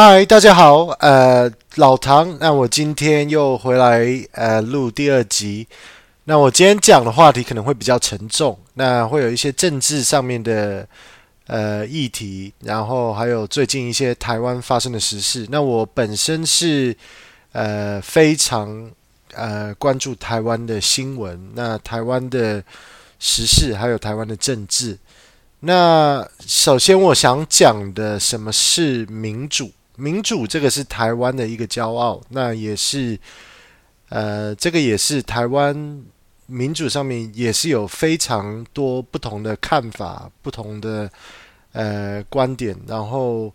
嗨，大家好，呃，老唐，那我今天又回来呃录第二集。那我今天讲的话题可能会比较沉重，那会有一些政治上面的呃议题，然后还有最近一些台湾发生的时事。那我本身是呃非常呃关注台湾的新闻，那台湾的时事还有台湾的政治。那首先我想讲的，什么是民主？民主这个是台湾的一个骄傲，那也是，呃，这个也是台湾民主上面也是有非常多不同的看法、不同的呃观点。然后，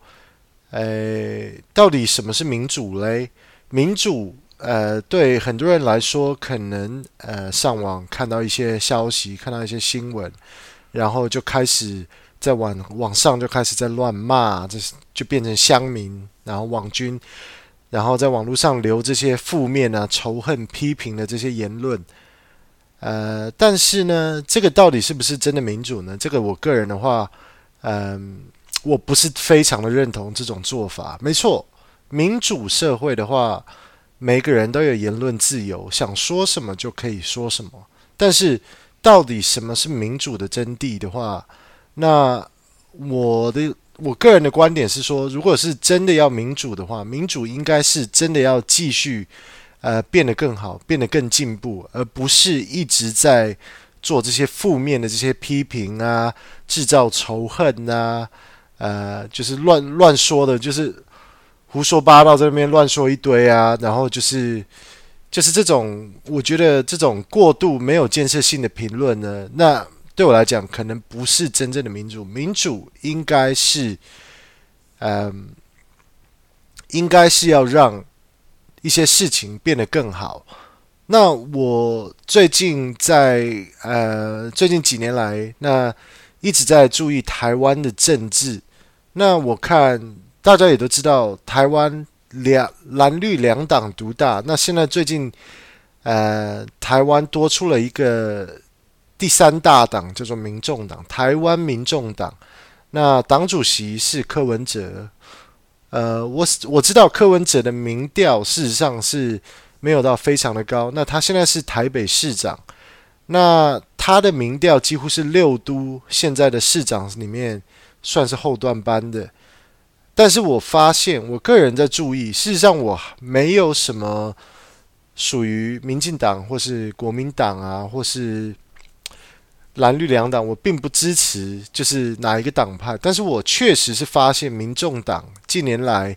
呃，到底什么是民主嘞？民主，呃，对很多人来说，可能呃上网看到一些消息，看到一些新闻，然后就开始。在网网上就开始在乱骂，这就变成乡民，然后网军，然后在网络上留这些负面啊、仇恨、批评的这些言论。呃，但是呢，这个到底是不是真的民主呢？这个我个人的话，嗯、我不是非常的认同这种做法。没错，民主社会的话，每个人都有言论自由，想说什么就可以说什么。但是，到底什么是民主的真谛的话？那我的我个人的观点是说，如果是真的要民主的话，民主应该是真的要继续呃变得更好，变得更进步，而不是一直在做这些负面的这些批评啊，制造仇恨啊，呃，就是乱乱说的，就是胡说八道在那边乱说一堆啊，然后就是就是这种，我觉得这种过度没有建设性的评论呢，那。对我来讲，可能不是真正的民主。民主应该是，嗯，应该是要让一些事情变得更好。那我最近在呃，最近几年来，那一直在注意台湾的政治。那我看大家也都知道，台湾两蓝绿两党独大。那现在最近，呃，台湾多出了一个。第三大党叫做民众党，台湾民众党。那党主席是柯文哲。呃，我我知道柯文哲的民调事实上是没有到非常的高。那他现在是台北市长，那他的民调几乎是六都现在的市长里面算是后段班的。但是我发现，我个人在注意，事实上我没有什么属于民进党或是国民党啊，或是。蓝绿两党，我并不支持，就是哪一个党派，但是我确实是发现民众党近年来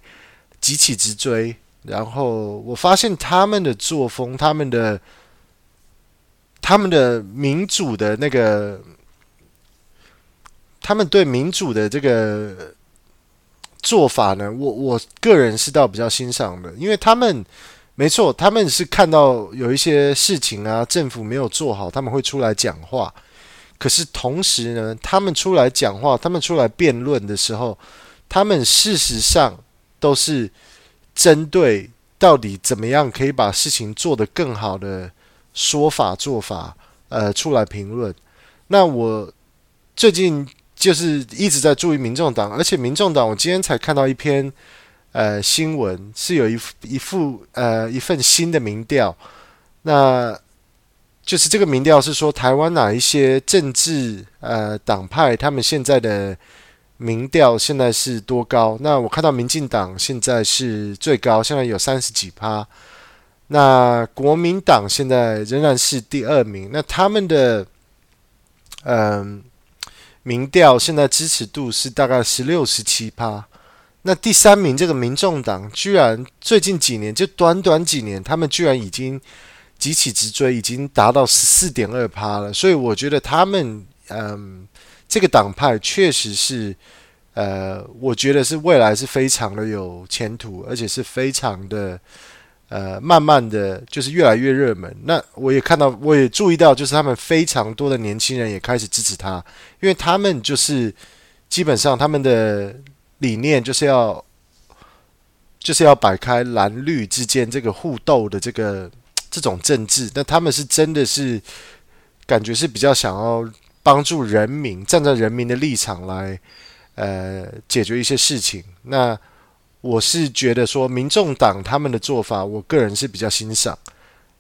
急起直追，然后我发现他们的作风，他们的他们的民主的那个，他们对民主的这个做法呢，我我个人是倒比较欣赏的，因为他们没错，他们是看到有一些事情啊，政府没有做好，他们会出来讲话。可是同时呢，他们出来讲话，他们出来辩论的时候，他们事实上都是针对到底怎么样可以把事情做得更好的说法做法，呃，出来评论。那我最近就是一直在注意民众党，而且民众党，我今天才看到一篇呃新闻，是有一一副呃一份新的民调，那。就是这个民调是说，台湾哪一些政治呃党派，他们现在的民调现在是多高？那我看到民进党现在是最高，现在有三十几趴。那国民党现在仍然是第二名。那他们的嗯、民调现在支持度是大概十六、十七趴。那第三名这个民众党，居然最近几年就短短几年，他们居然已经。几起直追，已经达到十四点二趴了，所以我觉得他们，嗯，这个党派确实是，呃，我觉得是未来是非常的有前途，而且是非常的，呃，慢慢的就是越来越热门。那我也看到，我也注意到，就是他们非常多的年轻人也开始支持他，因为他们就是基本上他们的理念就是要，就是要摆开蓝绿之间这个互斗的这个。这种政治，那他们是真的是感觉是比较想要帮助人民，站在人民的立场来呃解决一些事情。那我是觉得说，民众党他们的做法，我个人是比较欣赏。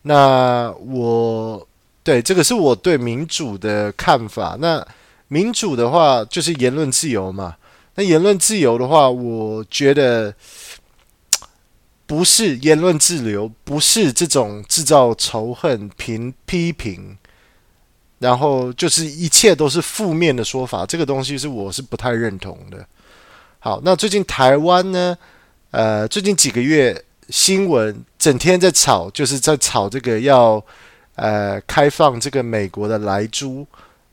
那我对这个是我对民主的看法。那民主的话，就是言论自由嘛。那言论自由的话，我觉得不是言论自由，不是这种制造仇恨、评批评，然后就是一切都是负面的说法。这个东西是我是不太认同的。好，那最近台湾呢？呃，最近几个月新闻整天在吵，就是在吵这个要呃开放这个美国的莱猪。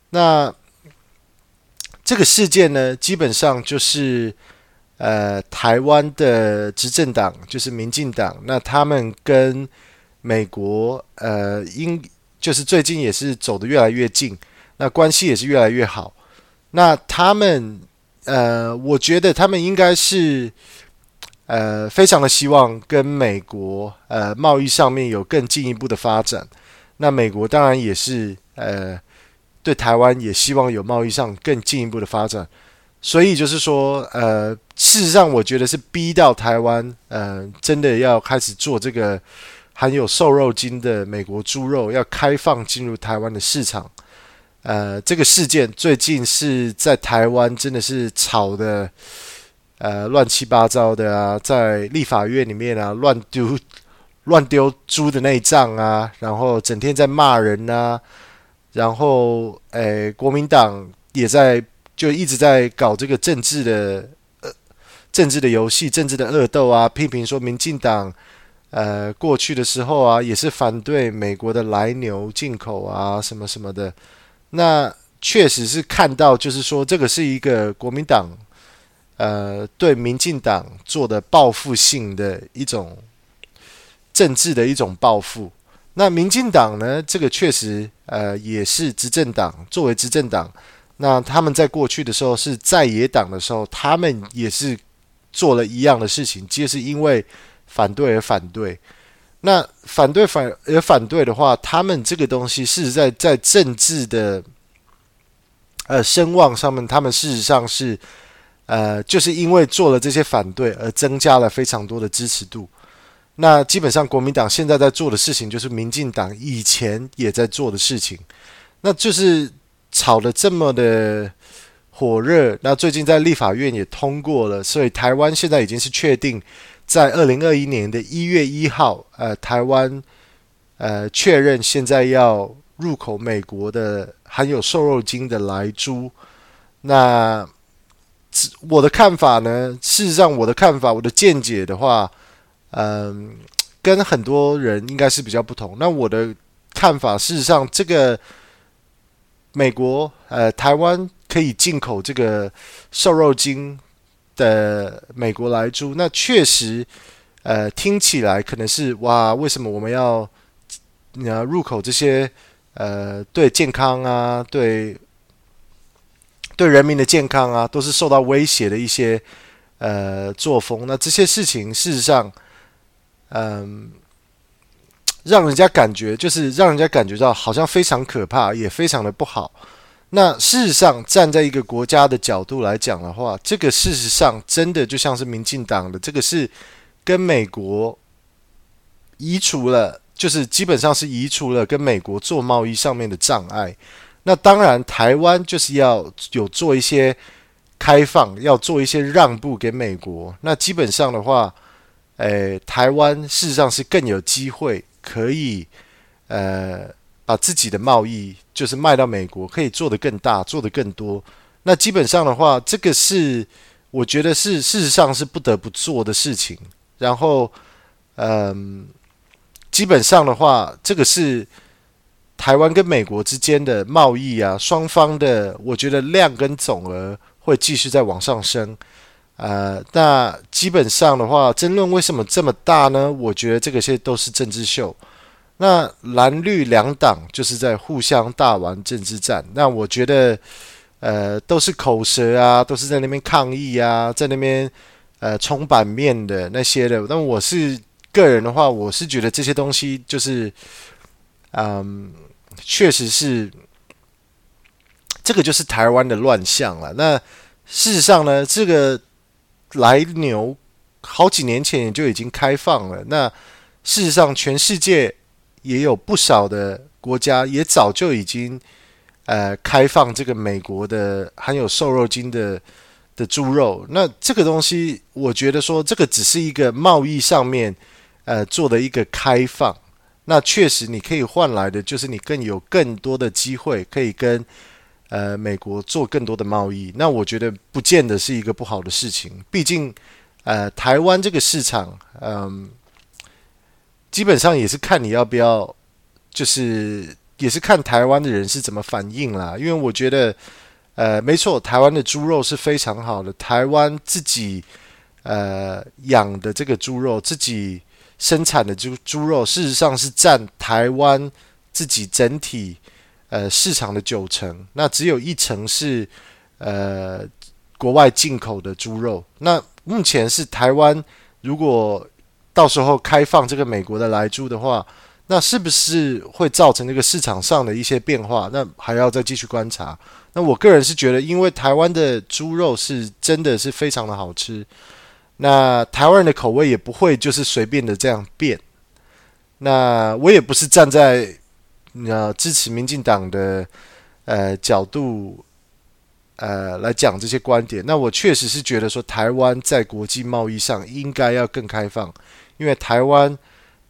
那这个事件呢，基本上就是呃台湾的执政党就是民进党，那他们跟美国呃应就是最近也是走得越来越近，那关系也是越来越好。那他们。呃，我觉得他们应该是呃，非常的希望跟美国呃贸易上面有更进一步的发展。那美国当然也是呃，对台湾也希望有贸易上更进一步的发展。所以就是说，呃，事实上我觉得是逼到台湾呃，真的要开始做这个含有瘦肉精的美国猪肉，要开放进入台湾的市场。呃，这个事件最近是在台湾真的是吵得呃乱七八糟的啊，在立法院里面啊乱丢乱丢猪的内脏啊，然后整天在骂人啊，然后诶国民党也在就一直在搞这个政治的呃政治的游戏、政治的恶斗啊，批评说民进党呃过去的时候啊也是反对美国的来牛进口啊什么什么的。那确实是看到，就是说，这个是一个国民党，呃，对民进党做的报复性的一种政治的一种报复。那民进党呢，这个确实，呃，也是执政党，作为执政党，那他们在过去的时候是在野党的时候，他们也是做了一样的事情，皆是因为反对而反对。那反对反而反对的话，他们这个东西是在在政治的呃声望上面，他们事实上是呃就是因为做了这些反对而增加了非常多的支持度。那基本上国民党现在在做的事情，就是民进党以前也在做的事情，那就是炒得这么的火热。那最近在立法院也通过了，所以台湾现在已经是确定。在二零二一年的一月一号，呃，台湾呃确认现在要入口美国的含有瘦肉精的莱猪。那我的看法呢？事实上，我的看法，我的见解的话，嗯、跟很多人应该是比较不同。那我的看法，事实上，这个美国呃台湾可以进口这个瘦肉精。的美国来猪，那确实，呃，听起来可能是哇，为什么我们要呃入口这些呃，对健康啊，对对人民的健康啊，都是受到威胁的一些呃作风。那这些事情，事实上，嗯、让人家感觉就是让人家感觉到好像非常可怕，也非常的不好。那事实上，站在一个国家的角度来讲的话，这个事实上真的就像是民进党的这个是跟美国移除了，就是基本上是移除了跟美国做贸易上面的障碍。那当然，台湾就是要有做一些开放，要做一些让步给美国。那基本上的话，诶，台湾事实上是更有机会可以，呃。把自己的贸易就是卖到美国，可以做得更大，做得更多。那基本上的话，这个是我觉得是事实上是不得不做的事情。然后，嗯，基本上的话，这个是台湾跟美国之间的贸易啊，双方的我觉得量跟总额会继续再往上升。呃，那基本上的话，争论为什么这么大呢？我觉得这个些都是政治秀。那蓝绿两党就是在互相大玩政治战。那我觉得，呃，都是口舌啊，都是在那边抗议啊，在那边呃冲版面的那些的。那我是个人的话，我是觉得这些东西就是，嗯，确实是这个就是台湾的乱象了。那事实上呢，这个来牛好几年前也就已经开放了。那事实上，全世界也有不少的国家也早就已经呃开放这个美国的含有瘦肉精的的猪肉。那这个东西，我觉得说这个只是一个贸易上面呃做的一个开放。那确实你可以换来的就是你更有更多的机会可以跟呃美国做更多的贸易。那我觉得不见得是一个不好的事情。毕竟呃台湾这个市场，嗯、基本上也是看你要不要，就是也是看台湾的人是怎么反应啦。因为我觉得，呃，没错，台湾的猪肉是非常好的。台湾自己呃养的这个猪肉，自己生产的猪猪肉，事实上是占台湾自己整体呃市场的九成。那只有一成是呃国外进口的猪肉。那目前是台湾如果。到时候开放这个美国的来猪的话，那是不是会造成这个市场上的一些变化？那还要再继续观察。那我个人是觉得，因为台湾的猪肉是真的是非常的好吃，那台湾人的口味也不会就是随便的这样变。那我也不是站在呃支持民进党的呃角度。呃，来讲这些观点，那我确实是觉得说，台湾在国际贸易上应该要更开放，因为台湾，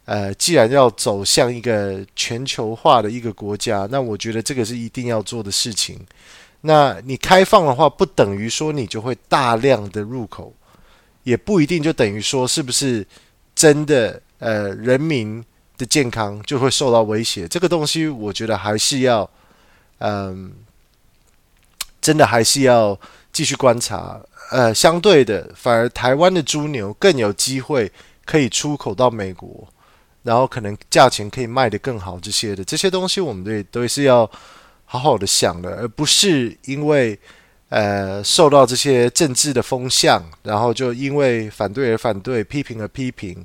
呃，既然要走向一个全球化的一个国家，那我觉得这个是一定要做的事情。那你开放的话，不等于说你就会大量的入口，也不一定就等于说是不是真的，呃，人民的健康就会受到威胁。这个东西，我觉得还是要，嗯。真的还是要继续观察，呃，相对的，反而台湾的猪牛更有机会可以出口到美国，然后可能价钱可以卖得更好，这些的这些东西，我们对都是要好好的想的，而不是因为呃受到这些政治的风向，然后就因为反对而反对，批评而批评，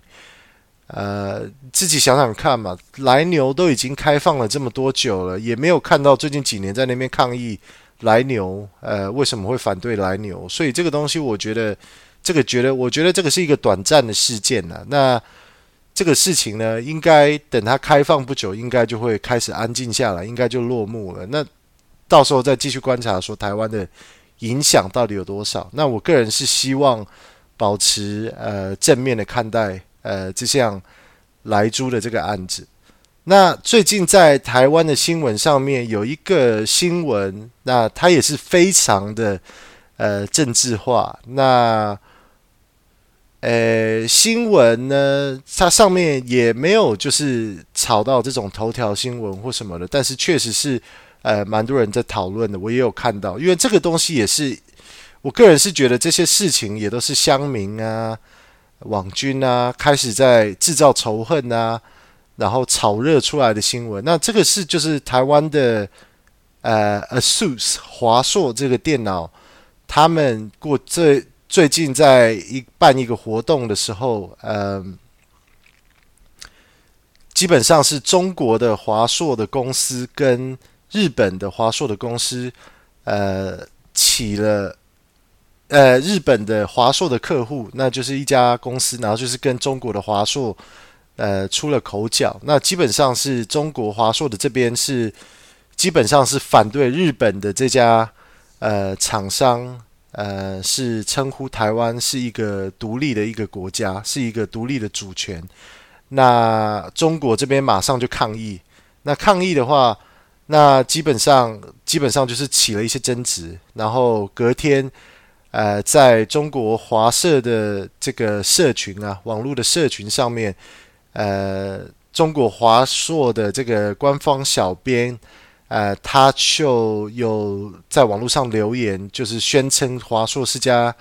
呃，自己想想看嘛，莱牛都已经开放了这么多久了，也没有看到最近几年在那边抗议。来牛，呃，为什么会反对来牛？所以这个东西，我觉得，这个觉得，我觉得这个是一个短暂的事件呐。那这个事情呢，应该等它开放不久，应该就会开始安静下来，应该就落幕了。那到时候再继续观察，说台湾的影响到底有多少？那我个人是希望保持呃正面的看待，呃，这项莱猪的这个案子。那最近在台湾的新闻上面有一个新闻，那它也是非常的呃政治化。那呃新闻呢，它上面也没有就是炒到这种头条新闻或什么的，但是确实是呃蛮多人在讨论的，我也有看到。因为这个东西也是我个人是觉得这些事情也都是乡民啊、网军啊开始在制造仇恨啊。然后炒热出来的新闻，那这个是就是台湾的呃，ASUS 华硕这个电脑，他们过最最近在一办一个活动的时候，呃，基本上是中国的华硕的公司跟日本的华硕的公司，呃，起了呃日本的华硕的客户，那就是一家公司，然后就是跟中国的华硕。呃，出了口角，那基本上是中国华硕的这边是基本上是反对日本的这家呃厂商，呃是称呼台湾是一个独立的一个国家，是一个独立的主权。那中国这边马上就抗议，那抗议的话，那基本上基本上就是起了一些争执，然后隔天呃，在中国华社的这个社群啊，网络的社群上面。呃，中国华硕的这个官方小编，呃，他就有在网络上留言，就是宣称华硕是家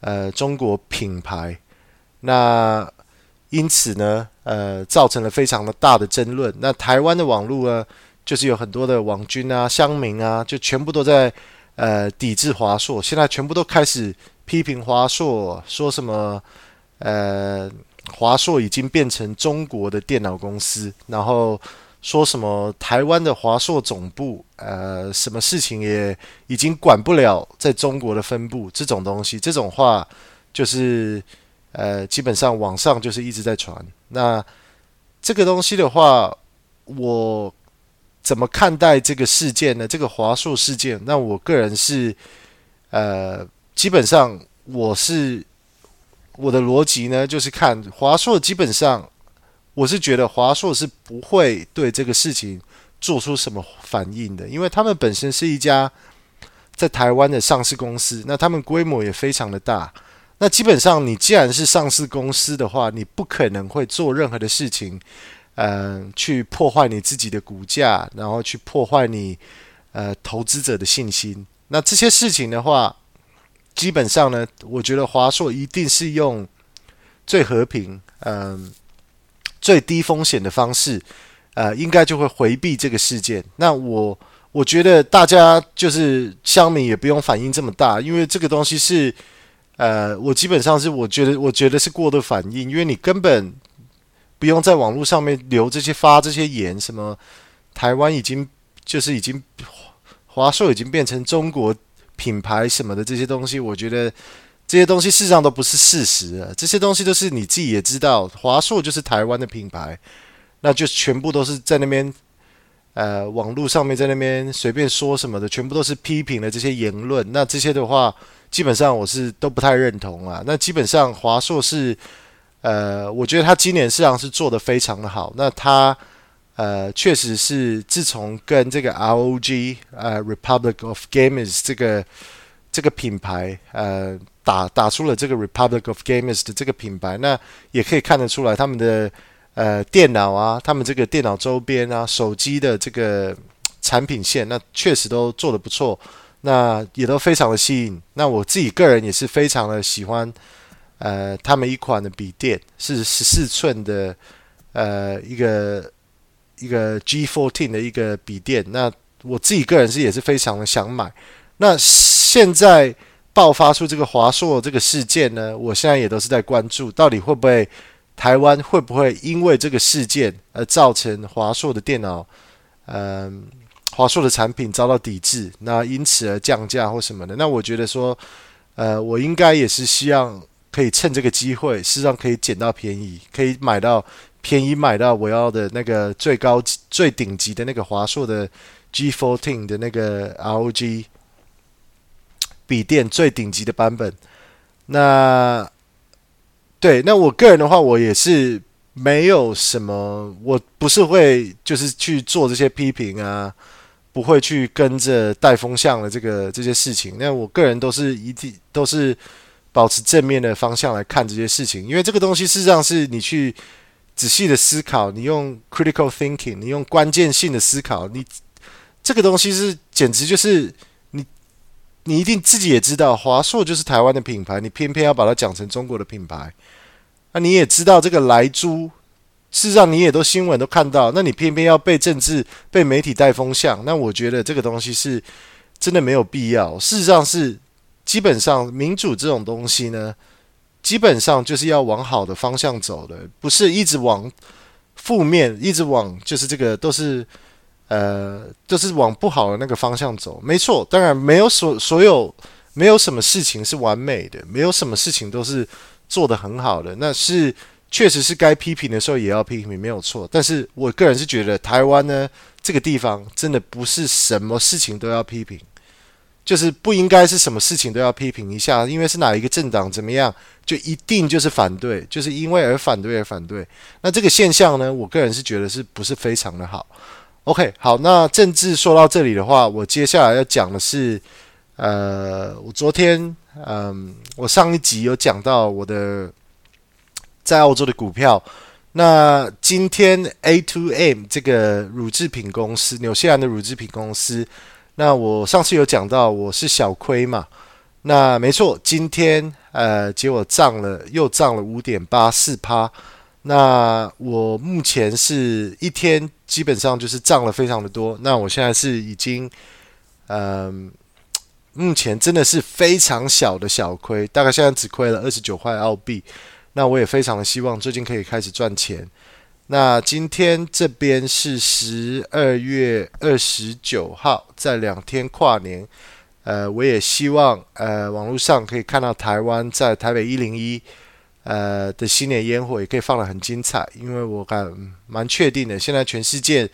呃中国品牌。那因此呢，呃，造成了非常的大的争论。那台湾的网络呢，就是有很多的网军啊、乡民啊，就全部都在呃抵制华硕。现在全部都开始批评华硕，说什么呃。华硕已经变成中国的电脑公司，然后说什么台湾的华硕总部，呃，什么事情也已经管不了在中国的分部，这种东西，这种话就是呃，基本上网上就是一直在传。那这个东西的话，我怎么看待这个事件呢？这个华硕事件，那我个人是，呃，基本上我是我的逻辑呢，就是看华硕，基本上我是觉得华硕是不会对这个事情做出什么反应的，因为他们本身是一家在台湾的上市公司，那他们规模也非常的大。那基本上，你既然是上市公司的话，你不可能会做任何的事情，呃，去破坏你自己的股价，然后去破坏你呃投资者的信心。那这些事情的话，基本上呢，我觉得华硕一定是用最和平、嗯、最低风险的方式，呃，应该就会回避这个事件。那我我觉得大家就是乡民也不用反应这么大，因为这个东西是。呃，我基本上是我觉得，我觉得是过度反应，因为你根本不用在网络上面留这些发这些言，什么台湾已经就是已经华硕已经变成中国品牌什么的这些东西，我觉得这些东西事实上都不是事实，这些东西都是你自己也知道，华硕就是台湾的品牌，那就全部都是在那边呃网络上面在那边随便说什么的，全部都是批评的这些言论，那这些的话。基本上我是都不太认同啊。那基本上华硕是，呃，我觉得他今年市场是做得非常的好。那他呃，确实是自从跟这个 ROG 呃 Republic of Gamers 这个这个品牌呃打打出了这个 Republic of Gamers 的这个品牌，那也可以看得出来他们的呃电脑啊，他们这个电脑周边啊，手机的这个产品线，那确实都做得不错。那也都非常的吸引。那我自己个人也是非常的喜欢，呃，他们一款的笔电是十四寸的，呃，一个一个 G14 的一个笔电。那我自己个人是也是非常的想买。那现在爆发出这个华硕这个事件呢，我现在也都是在关注，到底会不会台湾会不会因为这个事件而造成华硕的电脑，嗯、华硕的产品遭到抵制，那因此而降价或什么的，那我觉得说，呃，我应该也是希望可以趁这个机会，事实上可以捡到便宜，可以买到便宜，买到我要的那个最高最顶级的那个华硕的 G14 的那个 ROG 笔电最顶级的版本。那对，那我个人的话，我也是没有什么，我不是会就是去做这些批评啊。不会去跟着带风向的这个这些事情，那我个人都是一定都是保持正面的方向来看这些事情，因为这个东西事实上是你去仔细的思考，你用 critical thinking，你用关键性的思考，你这个东西是简直就是你你一定自己也知道，华硕就是台湾的品牌，你偏偏要把它讲成中国的品牌，那你也知道这个莱猪。事实上，你也都新闻都看到，那你偏偏要被政治、被媒体带风向，那我觉得这个东西是真的没有必要。事实上是，基本上民主这种东西呢，基本上就是要往好的方向走的，不是一直往负面，一直往就是这个都是呃都是往不好的那个方向走。没错，当然没有所所有没有什么事情是完美的，没有什么事情都是做得很好的，那是。确实是该批评的时候也要批评，没有错。但是我个人是觉得台湾呢，这个地方真的不是什么事情都要批评，就是不应该是什么事情都要批评一下，因为是哪一个政党怎么样，就一定就是反对，就是因为而反对而反对。那这个现象呢，我个人是觉得是不是非常的好？OK，好，那政治说到这里的话，我接下来要讲的是，呃，我昨天，嗯、我上一集有讲到我的。在澳洲的股票，那今天 A to M 这个乳制品公司，纽西兰的乳制品公司，那我上次有讲到我是小亏嘛，那没错，今天呃结果涨了，又涨了五点八四趴，那我目前是一天基本上就是涨了非常的多，那我现在是已经嗯、目前真的是非常小的小亏，大概现在只亏了二十九块澳币。那我也非常的希望最近可以开始赚钱。那今天这边是十二月二十九号，在两天跨年，呃，我也希望呃网络上可以看到台湾在台北一零一呃的新年烟火也可以放得很精彩，因为我感蛮确定的，现在全世界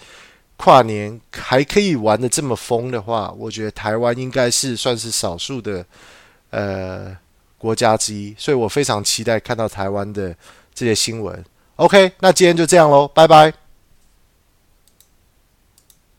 跨年还可以玩得这么疯的话，我觉得台湾应该是算是少数的呃国家之一，所以我非常期待看到台湾的这些新闻。OK，那今天就这样喽，拜拜。